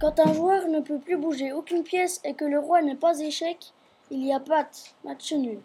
Quand un joueur ne peut plus bouger aucune pièce et que le roi n'est pas échec, il y a patte, match nul.